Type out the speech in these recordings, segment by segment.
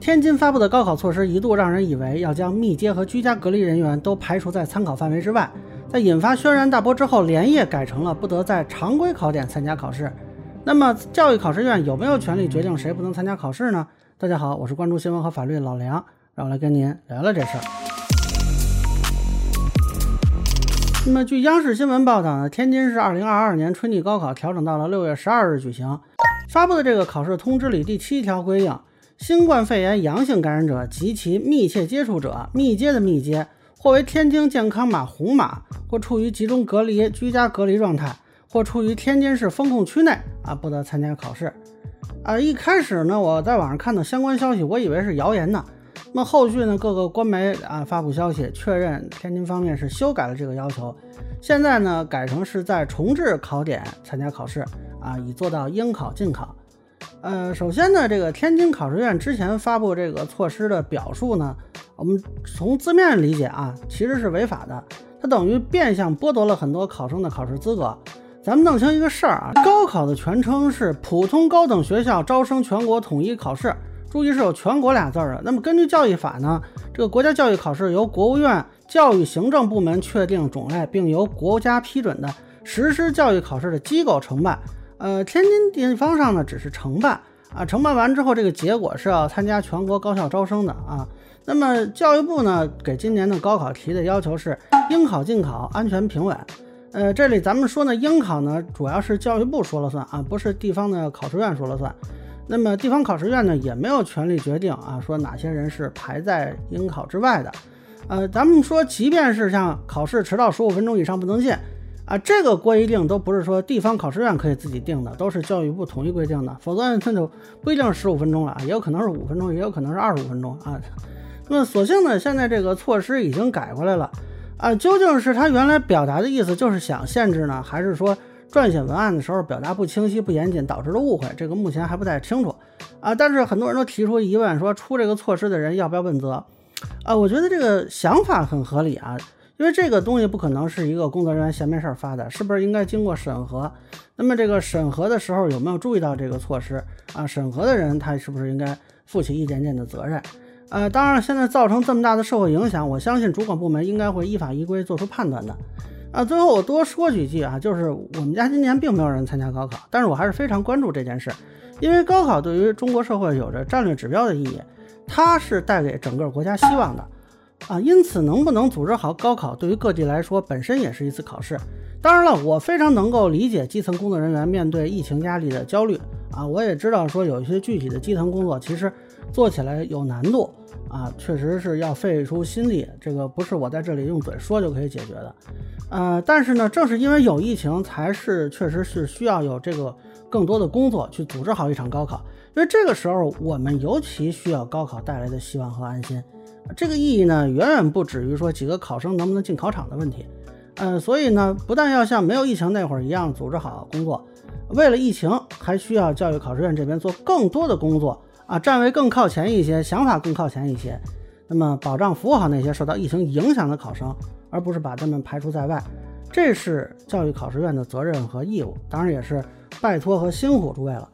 天津发布的高考措施一度让人以为要将密接和居家隔离人员都排除在参考范围之外，在引发轩然大波之后，连夜改成了不得在常规考点参加考试。那么，教育考试院有没有权利决定谁不能参加考试呢？大家好，我是关注新闻和法律的老梁，让我来跟您聊聊这事儿。那么，据央视新闻报道呢，天津市2022年春季高考调整到了6月12日举行。发布的这个考试通知里第七条规定。新冠肺炎阳性感染者及其密切接触者（密接的密接）或为天津健康码红码，或处于集中隔离、居家隔离状态，或处于天津市封控区内啊，不得参加考试。啊，一开始呢，我在网上看到相关消息，我以为是谣言呢。那么后续呢，各个官媒啊发布消息，确认天津方面是修改了这个要求，现在呢改成是在重置考点参加考试啊，以做到应考尽考。呃，首先呢，这个天津考试院之前发布这个措施的表述呢，我们从字面理解啊，其实是违法的，它等于变相剥夺了很多考生的考试资格。咱们弄清一个事儿啊，高考的全称是普通高等学校招生全国统一考试，注意是有“全国”俩字儿的。那么根据教育法呢，这个国家教育考试由国务院教育行政部门确定种类，并由国家批准的实施教育考试的机构承办。呃，天津地方上呢只是承办啊，承办完之后，这个结果是要参加全国高校招生的啊。那么教育部呢给今年的高考提的要求是应考尽考，安全平稳。呃，这里咱们说呢，应考呢主要是教育部说了算啊，不是地方的考试院说了算。那么地方考试院呢也没有权利决定啊，说哪些人是排在应考之外的。呃，咱们说，即便是像考试迟到十五分钟以上不能进。啊，这个规定都不是说地方考试院可以自己定的，都是教育部统一规定的，否则那就不一定是十五分钟了啊，也有可能是五分钟，也有可能是二十五分钟啊。那么所幸呢，现在这个措施已经改过来了啊，究竟是他原来表达的意思就是想限制呢，还是说撰写文案的时候表达不清晰、不严谨导致的误会？这个目前还不太清楚啊。但是很多人都提出疑问，说出这个措施的人要不要问责？啊，我觉得这个想法很合理啊。因为这个东西不可能是一个工作人员闲没事儿发的，是不是应该经过审核？那么这个审核的时候有没有注意到这个措施啊？审核的人他是不是应该负起一点点的责任？呃，当然，现在造成这么大的社会影响，我相信主管部门应该会依法依规做出判断的。啊，最后我多说几句啊，就是我们家今年并没有人参加高考，但是我还是非常关注这件事，因为高考对于中国社会有着战略指标的意义，它是带给整个国家希望的。啊，因此能不能组织好高考，对于各地来说本身也是一次考试。当然了，我非常能够理解基层工作人员面对疫情压力的焦虑啊，我也知道说有一些具体的基层工作其实做起来有难度啊，确实是要费出心力，这个不是我在这里用嘴说就可以解决的。呃，但是呢，正是因为有疫情，才是确实是需要有这个更多的工作去组织好一场高考，因为这个时候我们尤其需要高考带来的希望和安心。这个意义呢，远远不止于说几个考生能不能进考场的问题。嗯，所以呢，不但要像没有疫情那会儿一样组织好工作，为了疫情，还需要教育考试院这边做更多的工作啊，站位更靠前一些，想法更靠前一些，那么保障服务好那些受到疫情影响的考生，而不是把他们排除在外。这是教育考试院的责任和义务，当然也是拜托和辛苦诸位了。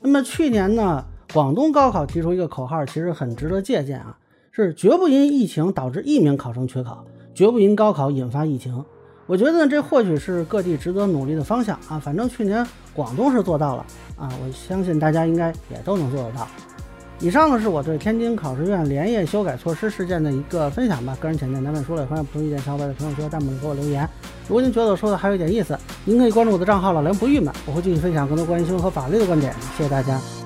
那么去年呢，广东高考提出一个口号，其实很值得借鉴啊。是绝不因疫情导致一名考生缺考，绝不因高考引发疫情。我觉得，这或许是各地值得努力的方向啊。反正去年广东是做到了啊，我相信大家应该也都能做得到。以上呢是我对天津考试院连夜修改措施事件的一个分享吧，个人浅见难免说了，欢迎不同意见小伙伴在评论区和弹幕里给我留言。如果您觉得我说的还有一点意思，您可以关注我的账号老梁不郁闷，我会继续分享更多关于新闻和法律的观点。谢谢大家。